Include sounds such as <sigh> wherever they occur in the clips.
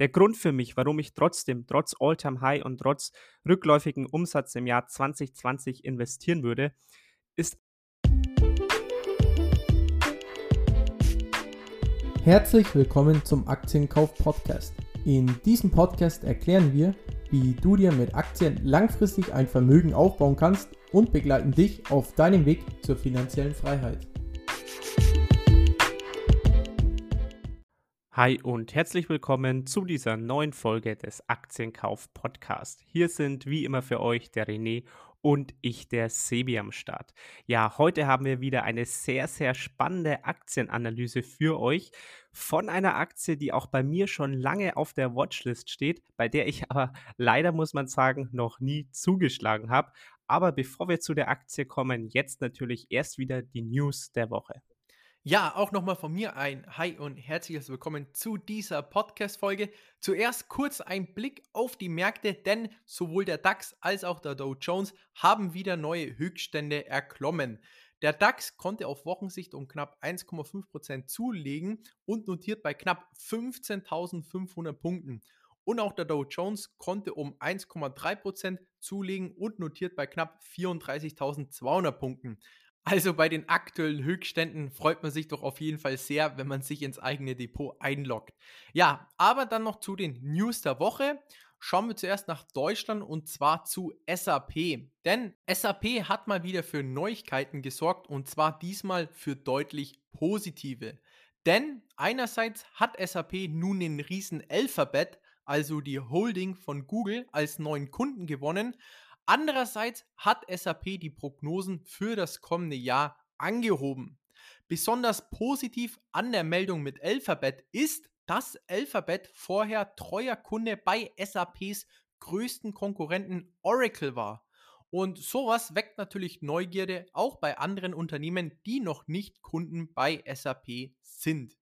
Der Grund für mich, warum ich trotzdem, trotz All-Time-High und trotz rückläufigen Umsatz im Jahr 2020 investieren würde, ist Herzlich willkommen zum Aktienkauf Podcast. In diesem Podcast erklären wir, wie du dir mit Aktien langfristig ein Vermögen aufbauen kannst und begleiten dich auf deinem Weg zur finanziellen Freiheit. Hi und herzlich willkommen zu dieser neuen Folge des Aktienkauf Podcast. Hier sind wie immer für euch der René und ich, der Sebi am Start. Ja, heute haben wir wieder eine sehr, sehr spannende Aktienanalyse für euch von einer Aktie, die auch bei mir schon lange auf der Watchlist steht, bei der ich <laughs> aber leider, muss man sagen, noch nie zugeschlagen habe. Aber bevor wir zu der Aktie kommen, jetzt natürlich erst wieder die News der Woche. Ja, auch nochmal von mir ein Hi und herzliches Willkommen zu dieser Podcast-Folge. Zuerst kurz ein Blick auf die Märkte, denn sowohl der DAX als auch der Dow Jones haben wieder neue Höchststände erklommen. Der DAX konnte auf Wochensicht um knapp 1,5% zulegen und notiert bei knapp 15.500 Punkten. Und auch der Dow Jones konnte um 1,3% zulegen und notiert bei knapp 34.200 Punkten. Also bei den aktuellen Höchstständen freut man sich doch auf jeden Fall sehr, wenn man sich ins eigene Depot einloggt. Ja, aber dann noch zu den News der Woche. Schauen wir zuerst nach Deutschland und zwar zu SAP. Denn SAP hat mal wieder für Neuigkeiten gesorgt und zwar diesmal für deutlich positive. Denn einerseits hat SAP nun den riesen Alphabet, also die Holding von Google, als neuen Kunden gewonnen. Andererseits hat SAP die Prognosen für das kommende Jahr angehoben. Besonders positiv an der Meldung mit Alphabet ist, dass Alphabet vorher treuer Kunde bei SAPs größten Konkurrenten Oracle war. Und sowas weckt natürlich Neugierde auch bei anderen Unternehmen, die noch nicht Kunden bei SAP sind.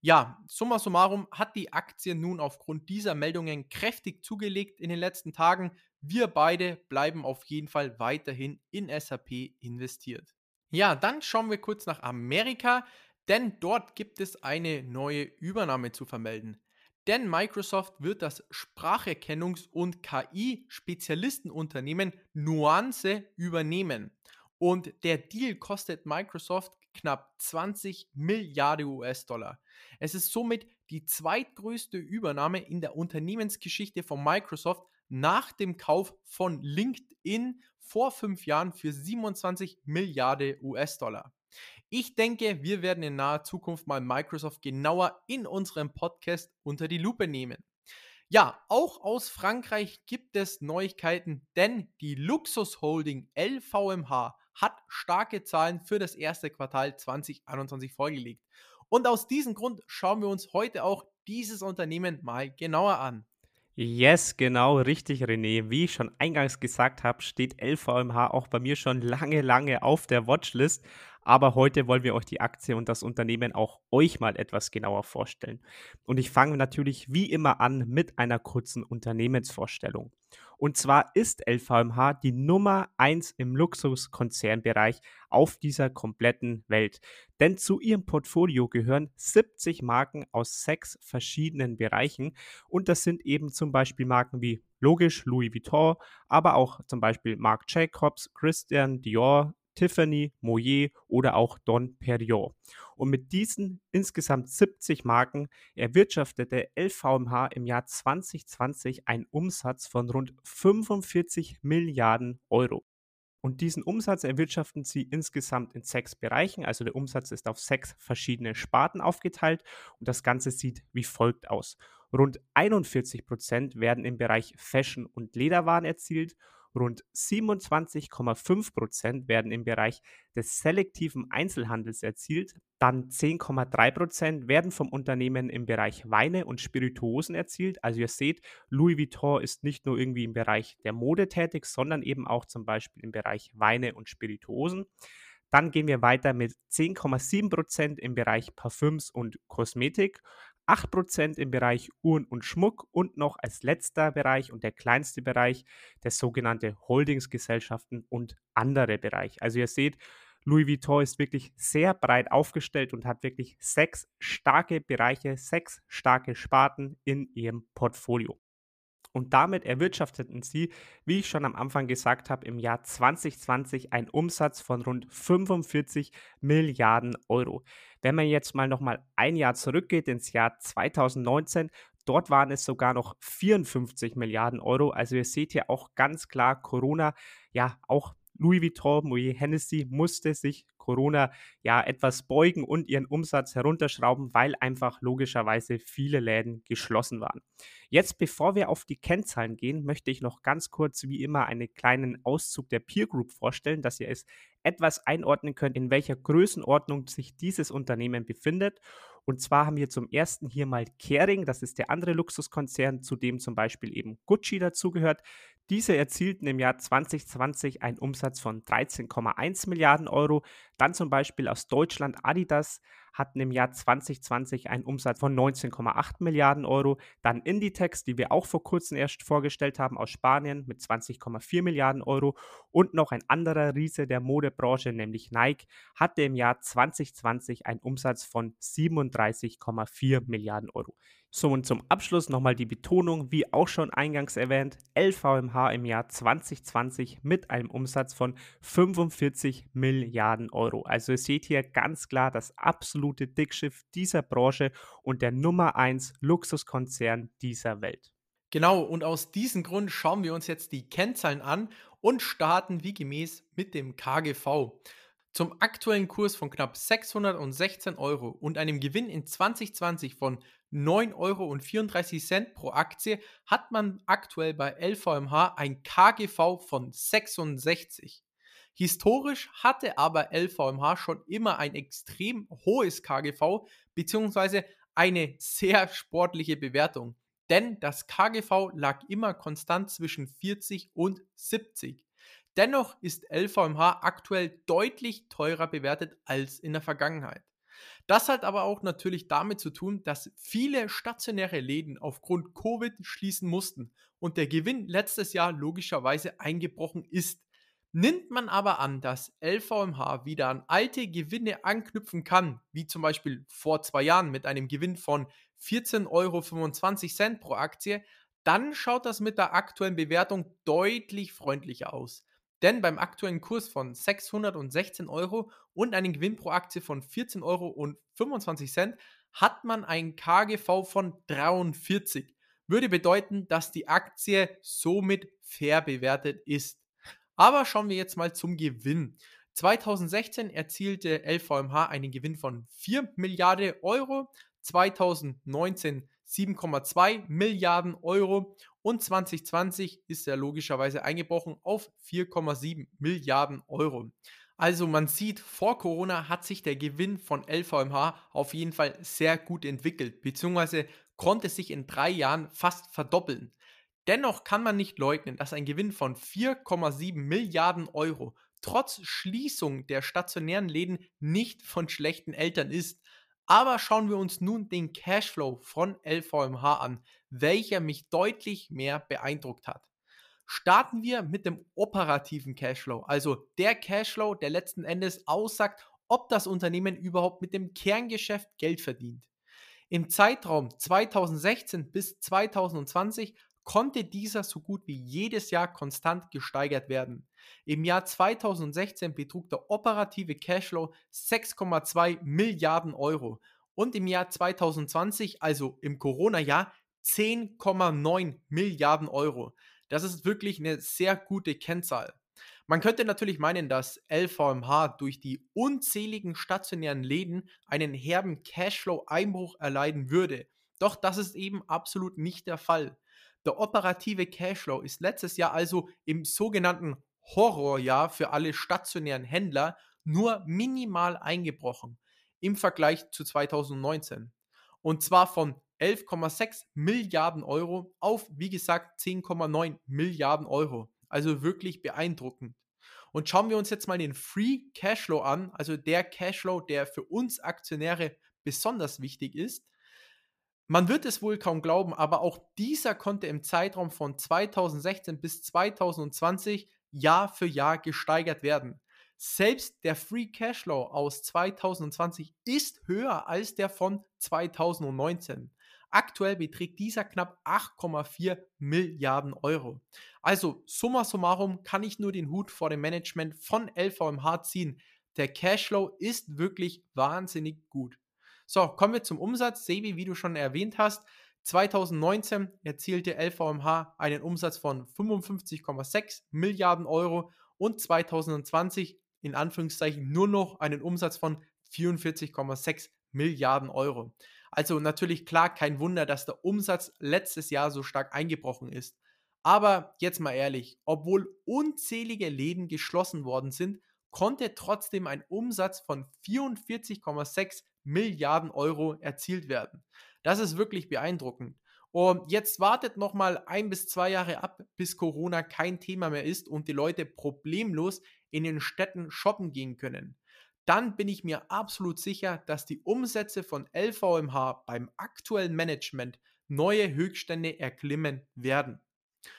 Ja, summa summarum hat die Aktie nun aufgrund dieser Meldungen kräftig zugelegt in den letzten Tagen. Wir beide bleiben auf jeden Fall weiterhin in SAP investiert. Ja, dann schauen wir kurz nach Amerika, denn dort gibt es eine neue Übernahme zu vermelden. Denn Microsoft wird das Spracherkennungs- und KI-Spezialistenunternehmen Nuance übernehmen. Und der Deal kostet Microsoft knapp 20 Milliarden US-Dollar. Es ist somit die zweitgrößte Übernahme in der Unternehmensgeschichte von Microsoft nach dem Kauf von LinkedIn vor fünf Jahren für 27 Milliarden US-Dollar. Ich denke, wir werden in naher Zukunft mal Microsoft genauer in unserem Podcast unter die Lupe nehmen. Ja, auch aus Frankreich gibt es Neuigkeiten, denn die Luxusholding LVMH hat starke Zahlen für das erste Quartal 2021 vorgelegt. Und aus diesem Grund schauen wir uns heute auch dieses Unternehmen mal genauer an. Yes, genau, richtig, René. Wie ich schon eingangs gesagt habe, steht LVMH auch bei mir schon lange, lange auf der Watchlist. Aber heute wollen wir euch die Aktie und das Unternehmen auch euch mal etwas genauer vorstellen. Und ich fange natürlich wie immer an mit einer kurzen Unternehmensvorstellung. Und zwar ist LVMH die Nummer 1 im Luxuskonzernbereich auf dieser kompletten Welt. Denn zu ihrem Portfolio gehören 70 Marken aus sechs verschiedenen Bereichen. Und das sind eben zum Beispiel Marken wie logisch Louis Vuitton, aber auch zum Beispiel Marc Jacobs, Christian Dior, Tiffany, Moyer oder auch Don Perignon. Und mit diesen insgesamt 70 Marken erwirtschaftete LVMH im Jahr 2020 einen Umsatz von rund 45 Milliarden Euro. Und diesen Umsatz erwirtschaften sie insgesamt in sechs Bereichen. Also der Umsatz ist auf sechs verschiedene Sparten aufgeteilt und das Ganze sieht wie folgt aus. Rund 41 Prozent werden im Bereich Fashion und Lederwaren erzielt Rund 27,5 Prozent werden im Bereich des selektiven Einzelhandels erzielt. Dann 10,3 Prozent werden vom Unternehmen im Bereich Weine und Spirituosen erzielt. Also ihr seht, Louis Vuitton ist nicht nur irgendwie im Bereich der Mode tätig, sondern eben auch zum Beispiel im Bereich Weine und Spirituosen. Dann gehen wir weiter mit 10,7 Prozent im Bereich Parfüms und Kosmetik, 8% im Bereich Uhren und Schmuck und noch als letzter Bereich und der kleinste Bereich der sogenannte Holdingsgesellschaften und andere Bereich. Also ihr seht, Louis Vuitton ist wirklich sehr breit aufgestellt und hat wirklich sechs starke Bereiche, sechs starke Sparten in ihrem Portfolio. Und damit erwirtschafteten sie, wie ich schon am Anfang gesagt habe, im Jahr 2020 einen Umsatz von rund 45 Milliarden Euro. Wenn man jetzt mal nochmal ein Jahr zurückgeht ins Jahr 2019, dort waren es sogar noch 54 Milliarden Euro. Also ihr seht hier auch ganz klar Corona, ja auch Louis Vuitton, Moet Hennessy musste sich Corona ja etwas beugen und ihren Umsatz herunterschrauben, weil einfach logischerweise viele Läden geschlossen waren. Jetzt, bevor wir auf die Kennzahlen gehen, möchte ich noch ganz kurz wie immer einen kleinen Auszug der Peer Group vorstellen, dass ihr es etwas einordnen könnt, in welcher Größenordnung sich dieses Unternehmen befindet. Und zwar haben wir zum ersten hier mal Kering, das ist der andere Luxuskonzern, zu dem zum Beispiel eben Gucci dazugehört. Diese erzielten im Jahr 2020 einen Umsatz von 13,1 Milliarden Euro. Dann zum Beispiel aus Deutschland Adidas hatten im Jahr 2020 einen Umsatz von 19,8 Milliarden Euro. Dann Inditex, die wir auch vor kurzem erst vorgestellt haben, aus Spanien mit 20,4 Milliarden Euro. Und noch ein anderer Riese der Modebranche, nämlich Nike, hatte im Jahr 2020 einen Umsatz von 37,4 Milliarden Euro. So, und zum Abschluss nochmal die Betonung, wie auch schon eingangs erwähnt, LVMH im Jahr 2020 mit einem Umsatz von 45 Milliarden Euro. Also ihr seht hier ganz klar das absolute Dickschiff dieser Branche und der Nummer 1 Luxuskonzern dieser Welt. Genau, und aus diesem Grund schauen wir uns jetzt die Kennzahlen an und starten wie gemäß mit dem KGV. Zum aktuellen Kurs von knapp 616 Euro und einem Gewinn in 2020 von 9,34 Euro pro Aktie hat man aktuell bei LVMH ein KGV von 66. Historisch hatte aber LVMH schon immer ein extrem hohes KGV bzw. eine sehr sportliche Bewertung, denn das KGV lag immer konstant zwischen 40 und 70. Dennoch ist LVMH aktuell deutlich teurer bewertet als in der Vergangenheit. Das hat aber auch natürlich damit zu tun, dass viele stationäre Läden aufgrund Covid schließen mussten und der Gewinn letztes Jahr logischerweise eingebrochen ist. Nimmt man aber an, dass LVMH wieder an alte Gewinne anknüpfen kann, wie zum Beispiel vor zwei Jahren mit einem Gewinn von 14,25 Euro pro Aktie, dann schaut das mit der aktuellen Bewertung deutlich freundlicher aus. Denn beim aktuellen Kurs von 616 Euro und einem Gewinn pro Aktie von 14,25 Euro hat man ein KGV von 43. Würde bedeuten, dass die Aktie somit fair bewertet ist. Aber schauen wir jetzt mal zum Gewinn. 2016 erzielte LVMH einen Gewinn von 4 Milliarden Euro, 2019 7,2 Milliarden Euro und 2020 ist er logischerweise eingebrochen auf 4,7 Milliarden Euro. Also man sieht, vor Corona hat sich der Gewinn von LVMH auf jeden Fall sehr gut entwickelt, beziehungsweise konnte sich in drei Jahren fast verdoppeln. Dennoch kann man nicht leugnen, dass ein Gewinn von 4,7 Milliarden Euro trotz Schließung der stationären Läden nicht von schlechten Eltern ist. Aber schauen wir uns nun den Cashflow von LVMH an, welcher mich deutlich mehr beeindruckt hat. Starten wir mit dem operativen Cashflow, also der Cashflow, der letzten Endes aussagt, ob das Unternehmen überhaupt mit dem Kerngeschäft Geld verdient. Im Zeitraum 2016 bis 2020 konnte dieser so gut wie jedes Jahr konstant gesteigert werden. Im Jahr 2016 betrug der operative Cashflow 6,2 Milliarden Euro und im Jahr 2020, also im Corona-Jahr, 10,9 Milliarden Euro. Das ist wirklich eine sehr gute Kennzahl. Man könnte natürlich meinen, dass LVMH durch die unzähligen stationären Läden einen herben Cashflow-Einbruch erleiden würde. Doch das ist eben absolut nicht der Fall. Der operative Cashflow ist letztes Jahr also im sogenannten Horrorjahr für alle stationären Händler nur minimal eingebrochen im Vergleich zu 2019. Und zwar von 11,6 Milliarden Euro auf, wie gesagt, 10,9 Milliarden Euro. Also wirklich beeindruckend. Und schauen wir uns jetzt mal den Free Cashflow an, also der Cashflow, der für uns Aktionäre besonders wichtig ist. Man wird es wohl kaum glauben, aber auch dieser konnte im Zeitraum von 2016 bis 2020 Jahr für Jahr gesteigert werden. Selbst der Free Cashflow aus 2020 ist höher als der von 2019. Aktuell beträgt dieser knapp 8,4 Milliarden Euro. Also summa summarum kann ich nur den Hut vor dem Management von LVMH ziehen. Der Cashflow ist wirklich wahnsinnig gut. So, kommen wir zum Umsatz. Sebi, wie du schon erwähnt hast, 2019 erzielte LVMH einen Umsatz von 55,6 Milliarden Euro und 2020 in Anführungszeichen nur noch einen Umsatz von 44,6 Milliarden Euro. Also natürlich klar, kein Wunder, dass der Umsatz letztes Jahr so stark eingebrochen ist. Aber jetzt mal ehrlich, obwohl unzählige Läden geschlossen worden sind, konnte trotzdem ein Umsatz von 44,6 Milliarden Euro erzielt werden. Das ist wirklich beeindruckend. Und jetzt wartet noch mal ein bis zwei Jahre ab, bis Corona kein Thema mehr ist und die Leute problemlos in den Städten shoppen gehen können dann bin ich mir absolut sicher, dass die Umsätze von LVMH beim aktuellen Management neue Höchststände erklimmen werden.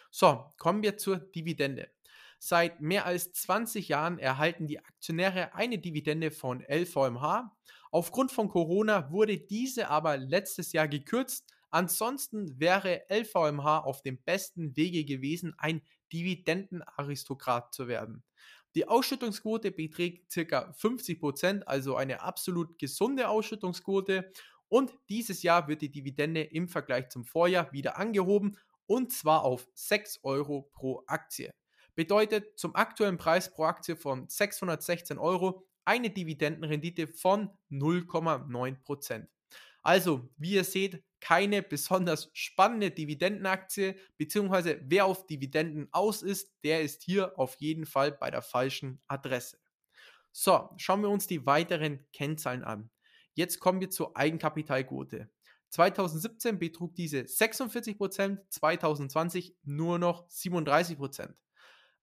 So, kommen wir zur Dividende. Seit mehr als 20 Jahren erhalten die Aktionäre eine Dividende von LVMH. Aufgrund von Corona wurde diese aber letztes Jahr gekürzt. Ansonsten wäre LVMH auf dem besten Wege gewesen, ein Dividendenaristokrat zu werden. Die Ausschüttungsquote beträgt ca. 50%, also eine absolut gesunde Ausschüttungsquote. Und dieses Jahr wird die Dividende im Vergleich zum Vorjahr wieder angehoben und zwar auf 6 Euro pro Aktie. Bedeutet zum aktuellen Preis pro Aktie von 616 Euro eine Dividendenrendite von 0,9%. Also, wie ihr seht, keine besonders spannende Dividendenaktie, beziehungsweise wer auf Dividenden aus ist, der ist hier auf jeden Fall bei der falschen Adresse. So, schauen wir uns die weiteren Kennzahlen an. Jetzt kommen wir zur Eigenkapitalquote. 2017 betrug diese 46%, 2020 nur noch 37%.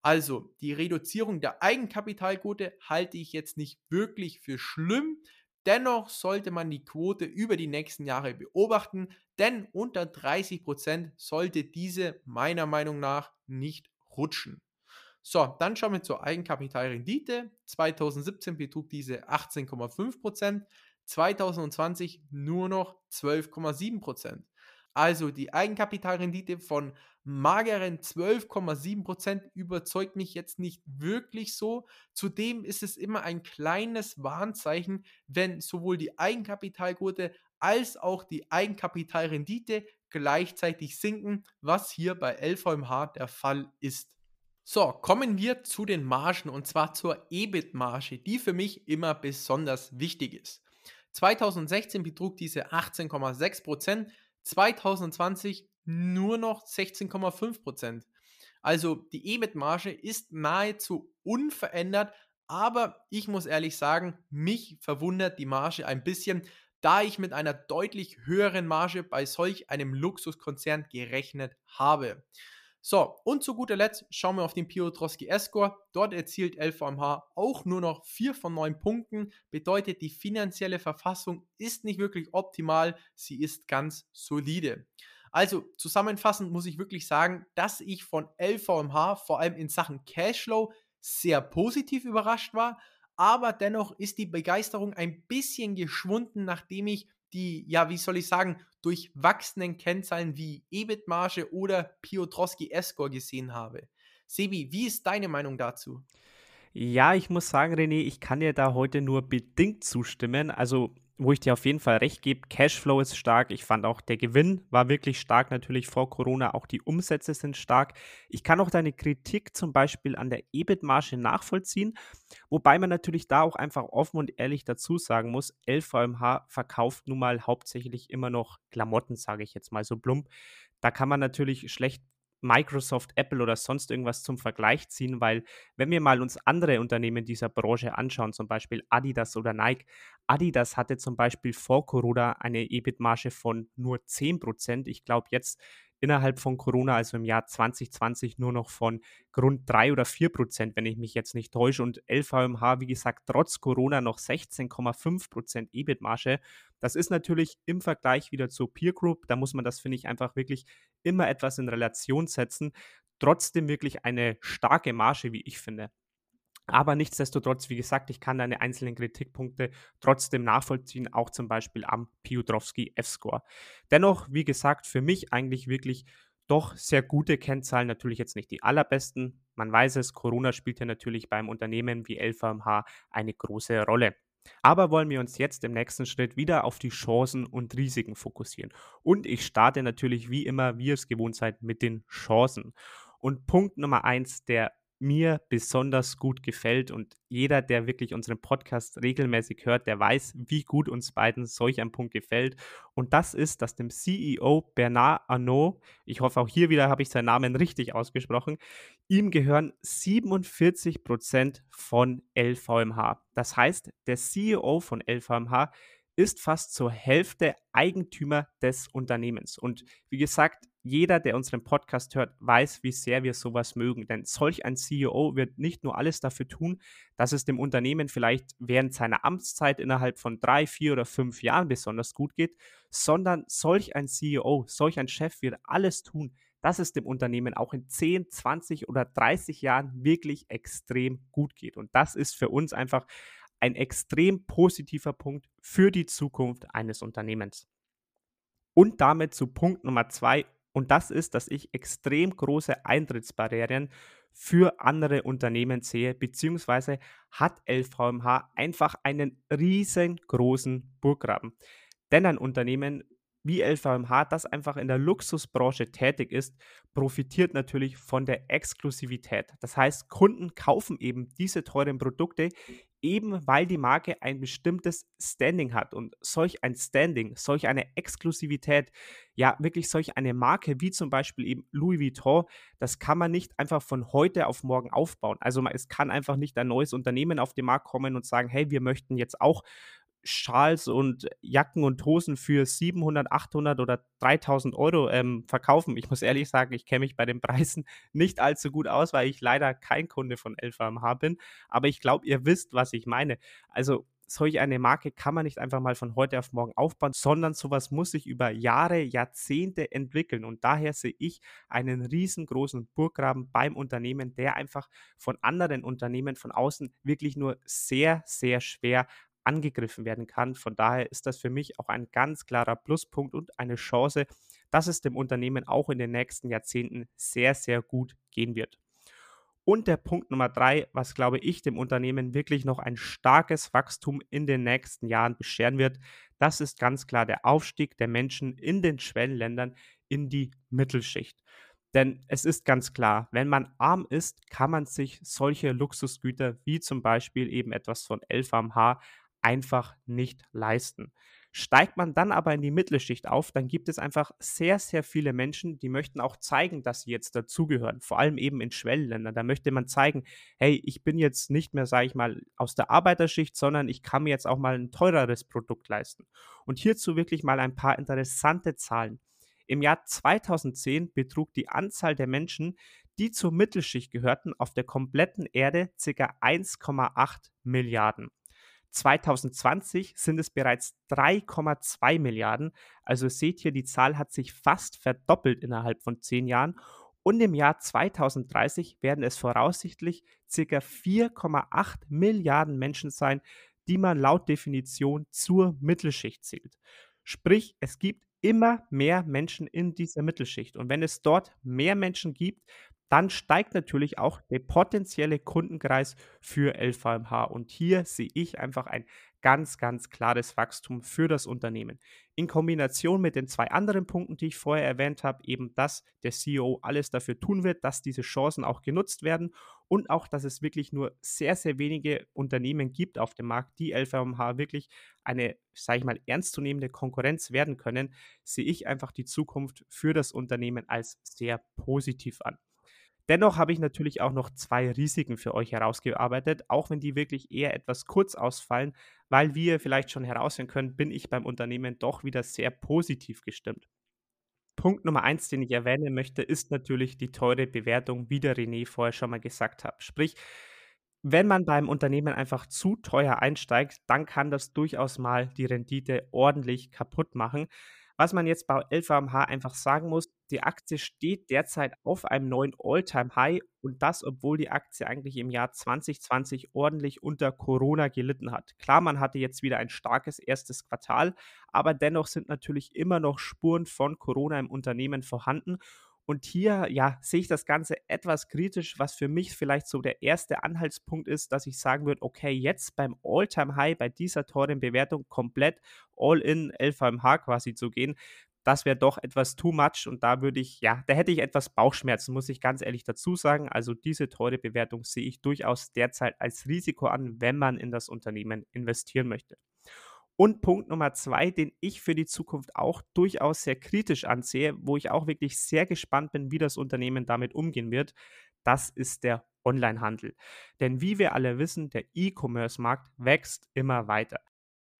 Also die Reduzierung der Eigenkapitalquote halte ich jetzt nicht wirklich für schlimm, Dennoch sollte man die Quote über die nächsten Jahre beobachten, denn unter 30% sollte diese meiner Meinung nach nicht rutschen. So, dann schauen wir zur Eigenkapitalrendite. 2017 betrug diese 18,5%, 2020 nur noch 12,7%. Also die Eigenkapitalrendite von mageren 12,7% überzeugt mich jetzt nicht wirklich so. Zudem ist es immer ein kleines Warnzeichen, wenn sowohl die Eigenkapitalquote als auch die Eigenkapitalrendite gleichzeitig sinken, was hier bei LVMH der Fall ist. So, kommen wir zu den Margen und zwar zur EBIT-Marge, die für mich immer besonders wichtig ist. 2016 betrug diese 18,6%, 2020 nur noch 16,5 Prozent. Also die EBIT-Marge ist nahezu unverändert, aber ich muss ehrlich sagen, mich verwundert die Marge ein bisschen, da ich mit einer deutlich höheren Marge bei solch einem Luxuskonzern gerechnet habe. So, und zu guter Letzt schauen wir auf den Piotrowski S-Score. Dort erzielt LVMH auch nur noch 4 von 9 Punkten. Bedeutet, die finanzielle Verfassung ist nicht wirklich optimal, sie ist ganz solide. Also zusammenfassend muss ich wirklich sagen, dass ich von LVMH vor allem in Sachen Cashflow sehr positiv überrascht war, aber dennoch ist die Begeisterung ein bisschen geschwunden, nachdem ich die, ja, wie soll ich sagen, durchwachsenen Kennzahlen wie EBIT-Marge oder Piotrowski S-Score gesehen habe. Sebi, wie ist deine Meinung dazu? Ja, ich muss sagen, René, ich kann dir da heute nur bedingt zustimmen. Also wo ich dir auf jeden Fall recht gebe, Cashflow ist stark. Ich fand auch der Gewinn war wirklich stark, natürlich vor Corona. Auch die Umsätze sind stark. Ich kann auch deine Kritik zum Beispiel an der EBIT-Marge nachvollziehen, wobei man natürlich da auch einfach offen und ehrlich dazu sagen muss, LVMH verkauft nun mal hauptsächlich immer noch Klamotten, sage ich jetzt mal so plump. Da kann man natürlich schlecht Microsoft, Apple oder sonst irgendwas zum Vergleich ziehen, weil wenn wir mal uns andere Unternehmen dieser Branche anschauen, zum Beispiel Adidas oder Nike, Adidas hatte zum Beispiel vor Corona eine EBIT-Marge von nur 10%. Ich glaube, jetzt innerhalb von Corona, also im Jahr 2020, nur noch von rund 3 oder 4 Prozent, wenn ich mich jetzt nicht täusche. Und LVMH, wie gesagt, trotz Corona noch 16,5 Prozent EBIT-Marge. Das ist natürlich im Vergleich wieder zur Peer Group. Da muss man das, finde ich, einfach wirklich immer etwas in Relation setzen. Trotzdem wirklich eine starke Marge, wie ich finde. Aber nichtsdestotrotz, wie gesagt, ich kann deine einzelnen Kritikpunkte trotzdem nachvollziehen, auch zum Beispiel am Piotrowski F-Score. Dennoch, wie gesagt, für mich eigentlich wirklich doch sehr gute Kennzahlen, natürlich jetzt nicht die allerbesten. Man weiß es, Corona spielt ja natürlich beim Unternehmen wie LVMH eine große Rolle. Aber wollen wir uns jetzt im nächsten Schritt wieder auf die Chancen und Risiken fokussieren. Und ich starte natürlich wie immer, wie ihr es gewohnt seid, mit den Chancen. Und Punkt Nummer eins, der mir besonders gut gefällt und jeder, der wirklich unseren Podcast regelmäßig hört, der weiß, wie gut uns beiden solch ein Punkt gefällt. Und das ist, dass dem CEO Bernard Arnault, ich hoffe auch hier wieder habe ich seinen Namen richtig ausgesprochen, ihm gehören 47 Prozent von LVMH. Das heißt, der CEO von LVMH ist fast zur Hälfte Eigentümer des Unternehmens. Und wie gesagt, jeder, der unseren Podcast hört, weiß, wie sehr wir sowas mögen. Denn solch ein CEO wird nicht nur alles dafür tun, dass es dem Unternehmen vielleicht während seiner Amtszeit innerhalb von drei, vier oder fünf Jahren besonders gut geht, sondern solch ein CEO, solch ein Chef wird alles tun, dass es dem Unternehmen auch in 10, 20 oder 30 Jahren wirklich extrem gut geht. Und das ist für uns einfach ein extrem positiver Punkt für die Zukunft eines Unternehmens. Und damit zu Punkt Nummer zwei und das ist, dass ich extrem große Eintrittsbarrieren für andere Unternehmen sehe, beziehungsweise hat LVMH einfach einen riesengroßen Burggraben. Denn ein Unternehmen wie LVMH, das einfach in der Luxusbranche tätig ist, profitiert natürlich von der Exklusivität. Das heißt, Kunden kaufen eben diese teuren Produkte, eben weil die Marke ein bestimmtes Standing hat. Und solch ein Standing, solch eine Exklusivität, ja wirklich solch eine Marke wie zum Beispiel eben Louis Vuitton, das kann man nicht einfach von heute auf morgen aufbauen. Also es kann einfach nicht ein neues Unternehmen auf den Markt kommen und sagen, hey, wir möchten jetzt auch Schals und Jacken und Hosen für 700, 800 oder 3000 Euro ähm, verkaufen. Ich muss ehrlich sagen, ich kenne mich bei den Preisen <laughs> nicht allzu gut aus, weil ich leider kein Kunde von LVMH bin. Aber ich glaube, ihr wisst, was ich meine. Also solch eine Marke kann man nicht einfach mal von heute auf morgen aufbauen, sondern sowas muss sich über Jahre, Jahrzehnte entwickeln. Und daher sehe ich einen riesengroßen Burggraben beim Unternehmen, der einfach von anderen Unternehmen von außen wirklich nur sehr, sehr schwer angegriffen werden kann. Von daher ist das für mich auch ein ganz klarer Pluspunkt und eine Chance, dass es dem Unternehmen auch in den nächsten Jahrzehnten sehr, sehr gut gehen wird. Und der Punkt Nummer drei, was glaube ich dem Unternehmen wirklich noch ein starkes Wachstum in den nächsten Jahren bescheren wird, das ist ganz klar der Aufstieg der Menschen in den Schwellenländern in die Mittelschicht. Denn es ist ganz klar, wenn man arm ist, kann man sich solche Luxusgüter wie zum Beispiel eben etwas von LVMH einfach nicht leisten. Steigt man dann aber in die Mittelschicht auf, dann gibt es einfach sehr, sehr viele Menschen, die möchten auch zeigen, dass sie jetzt dazugehören. Vor allem eben in Schwellenländern. Da möchte man zeigen, hey, ich bin jetzt nicht mehr, sage ich mal, aus der Arbeiterschicht, sondern ich kann mir jetzt auch mal ein teureres Produkt leisten. Und hierzu wirklich mal ein paar interessante Zahlen. Im Jahr 2010 betrug die Anzahl der Menschen, die zur Mittelschicht gehörten, auf der kompletten Erde ca. 1,8 Milliarden. 2020 sind es bereits 3,2 Milliarden. Also seht ihr, die Zahl hat sich fast verdoppelt innerhalb von zehn Jahren. Und im Jahr 2030 werden es voraussichtlich ca. 4,8 Milliarden Menschen sein, die man laut Definition zur Mittelschicht zählt. Sprich, es gibt immer mehr Menschen in dieser Mittelschicht. Und wenn es dort mehr Menschen gibt, dann steigt natürlich auch der potenzielle Kundenkreis für LVMH. Und hier sehe ich einfach ein ganz, ganz klares Wachstum für das Unternehmen. In Kombination mit den zwei anderen Punkten, die ich vorher erwähnt habe, eben, dass der CEO alles dafür tun wird, dass diese Chancen auch genutzt werden und auch, dass es wirklich nur sehr, sehr wenige Unternehmen gibt auf dem Markt, die LVMH wirklich eine, sage ich mal, ernstzunehmende Konkurrenz werden können, sehe ich einfach die Zukunft für das Unternehmen als sehr positiv an. Dennoch habe ich natürlich auch noch zwei Risiken für euch herausgearbeitet, auch wenn die wirklich eher etwas kurz ausfallen, weil wie ihr vielleicht schon heraushören könnt, bin ich beim Unternehmen doch wieder sehr positiv gestimmt. Punkt Nummer eins, den ich erwähnen möchte, ist natürlich die teure Bewertung, wie der René vorher schon mal gesagt hat. Sprich, wenn man beim Unternehmen einfach zu teuer einsteigt, dann kann das durchaus mal die Rendite ordentlich kaputt machen. Was man jetzt bei LVMH einfach sagen muss, die Aktie steht derzeit auf einem neuen All-Time-High und das, obwohl die Aktie eigentlich im Jahr 2020 ordentlich unter Corona gelitten hat. Klar, man hatte jetzt wieder ein starkes erstes Quartal, aber dennoch sind natürlich immer noch Spuren von Corona im Unternehmen vorhanden und hier, ja, sehe ich das Ganze etwas kritisch, was für mich vielleicht so der erste Anhaltspunkt ist, dass ich sagen würde, okay, jetzt beim All-Time-High, bei dieser teuren Bewertung komplett all-in LVMH quasi zu gehen, das wäre doch etwas too much und da würde ich, ja, da hätte ich etwas Bauchschmerzen, muss ich ganz ehrlich dazu sagen. Also diese teure Bewertung sehe ich durchaus derzeit als Risiko an, wenn man in das Unternehmen investieren möchte. Und Punkt Nummer zwei, den ich für die Zukunft auch durchaus sehr kritisch ansehe, wo ich auch wirklich sehr gespannt bin, wie das Unternehmen damit umgehen wird, das ist der Onlinehandel. Denn wie wir alle wissen, der E-Commerce-Markt wächst immer weiter.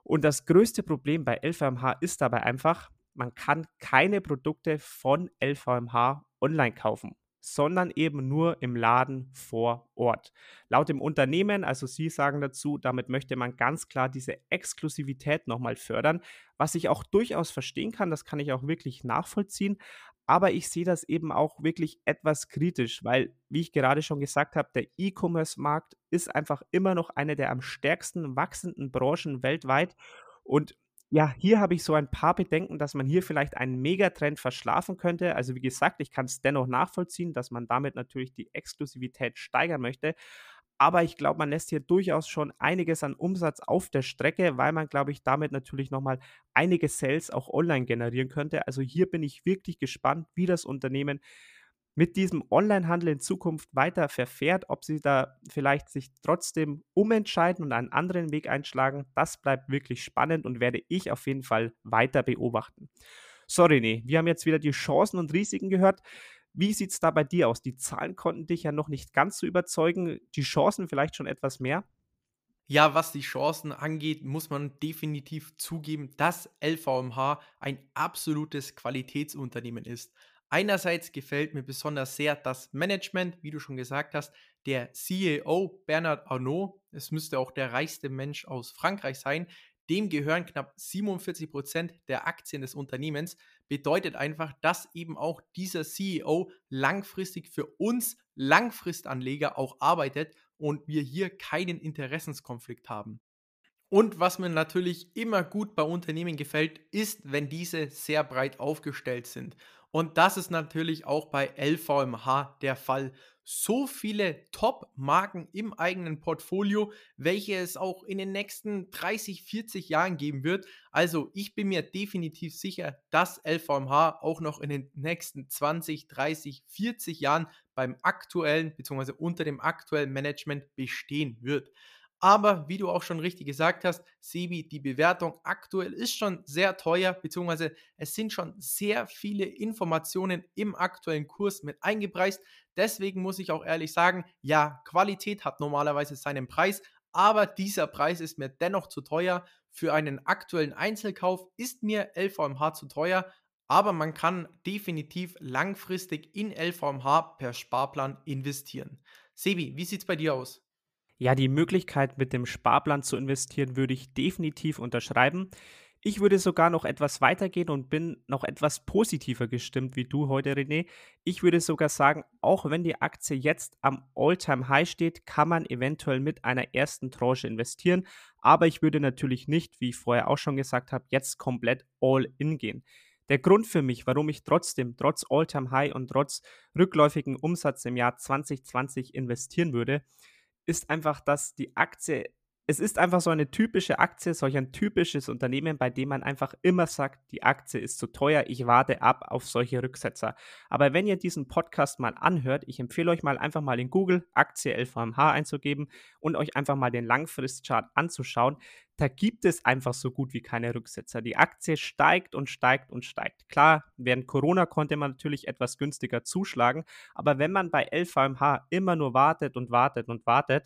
Und das größte Problem bei LVMH ist dabei einfach, man kann keine Produkte von LVMH online kaufen sondern eben nur im Laden vor Ort. Laut dem Unternehmen, also Sie sagen dazu, damit möchte man ganz klar diese Exklusivität nochmal fördern, was ich auch durchaus verstehen kann, das kann ich auch wirklich nachvollziehen, aber ich sehe das eben auch wirklich etwas kritisch, weil, wie ich gerade schon gesagt habe, der E-Commerce-Markt ist einfach immer noch eine der am stärksten wachsenden Branchen weltweit und ja, hier habe ich so ein paar Bedenken, dass man hier vielleicht einen Megatrend verschlafen könnte. Also wie gesagt, ich kann es dennoch nachvollziehen, dass man damit natürlich die Exklusivität steigern möchte. Aber ich glaube, man lässt hier durchaus schon einiges an Umsatz auf der Strecke, weil man, glaube ich, damit natürlich nochmal einige Sales auch online generieren könnte. Also hier bin ich wirklich gespannt, wie das Unternehmen mit diesem Onlinehandel in Zukunft weiter verfährt, ob sie da vielleicht sich trotzdem umentscheiden und einen anderen Weg einschlagen, das bleibt wirklich spannend und werde ich auf jeden Fall weiter beobachten. So, René, wir haben jetzt wieder die Chancen und Risiken gehört. Wie sieht es da bei dir aus? Die Zahlen konnten dich ja noch nicht ganz so überzeugen, die Chancen vielleicht schon etwas mehr. Ja, was die Chancen angeht, muss man definitiv zugeben, dass LVMH ein absolutes Qualitätsunternehmen ist. Einerseits gefällt mir besonders sehr das Management, wie du schon gesagt hast, der CEO Bernard Arnault, es müsste auch der reichste Mensch aus Frankreich sein, dem gehören knapp 47 Prozent der Aktien des Unternehmens, bedeutet einfach, dass eben auch dieser CEO langfristig für uns Langfristanleger auch arbeitet und wir hier keinen Interessenskonflikt haben. Und was mir natürlich immer gut bei Unternehmen gefällt, ist, wenn diese sehr breit aufgestellt sind. Und das ist natürlich auch bei LVMH der Fall. So viele Top-Marken im eigenen Portfolio, welche es auch in den nächsten 30, 40 Jahren geben wird. Also ich bin mir definitiv sicher, dass LVMH auch noch in den nächsten 20, 30, 40 Jahren beim aktuellen bzw. unter dem aktuellen Management bestehen wird. Aber wie du auch schon richtig gesagt hast, Sebi, die Bewertung aktuell ist schon sehr teuer, beziehungsweise es sind schon sehr viele Informationen im aktuellen Kurs mit eingepreist. Deswegen muss ich auch ehrlich sagen, ja, Qualität hat normalerweise seinen Preis, aber dieser Preis ist mir dennoch zu teuer. Für einen aktuellen Einzelkauf ist mir LVMH zu teuer, aber man kann definitiv langfristig in LVMH per Sparplan investieren. Sebi, wie sieht es bei dir aus? Ja, die Möglichkeit, mit dem Sparplan zu investieren, würde ich definitiv unterschreiben. Ich würde sogar noch etwas weitergehen und bin noch etwas positiver gestimmt wie du heute, René. Ich würde sogar sagen, auch wenn die Aktie jetzt am All-Time-High steht, kann man eventuell mit einer ersten Tranche investieren. Aber ich würde natürlich nicht, wie ich vorher auch schon gesagt habe, jetzt komplett all-in gehen. Der Grund für mich, warum ich trotzdem, trotz All-Time-High und trotz rückläufigen Umsatz im Jahr 2020 investieren würde, ist einfach, dass die Aktie es ist einfach so eine typische Aktie, solch ein typisches Unternehmen, bei dem man einfach immer sagt, die Aktie ist zu teuer, ich warte ab auf solche Rücksetzer. Aber wenn ihr diesen Podcast mal anhört, ich empfehle euch mal einfach mal in Google Aktie LVMH einzugeben und euch einfach mal den Langfristchart anzuschauen. Da gibt es einfach so gut wie keine Rücksetzer. Die Aktie steigt und steigt und steigt. Klar, während Corona konnte man natürlich etwas günstiger zuschlagen, aber wenn man bei LVMH immer nur wartet und wartet und wartet,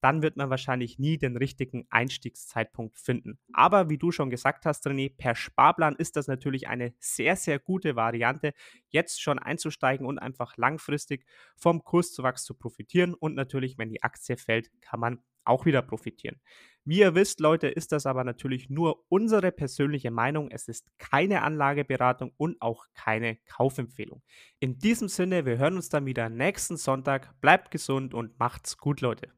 dann wird man wahrscheinlich nie den richtigen Einstiegszeitpunkt finden. Aber wie du schon gesagt hast, René, per Sparplan ist das natürlich eine sehr, sehr gute Variante, jetzt schon einzusteigen und einfach langfristig vom Kurszuwachs zu profitieren. Und natürlich, wenn die Aktie fällt, kann man auch wieder profitieren. Wie ihr wisst, Leute, ist das aber natürlich nur unsere persönliche Meinung. Es ist keine Anlageberatung und auch keine Kaufempfehlung. In diesem Sinne, wir hören uns dann wieder nächsten Sonntag. Bleibt gesund und macht's gut, Leute.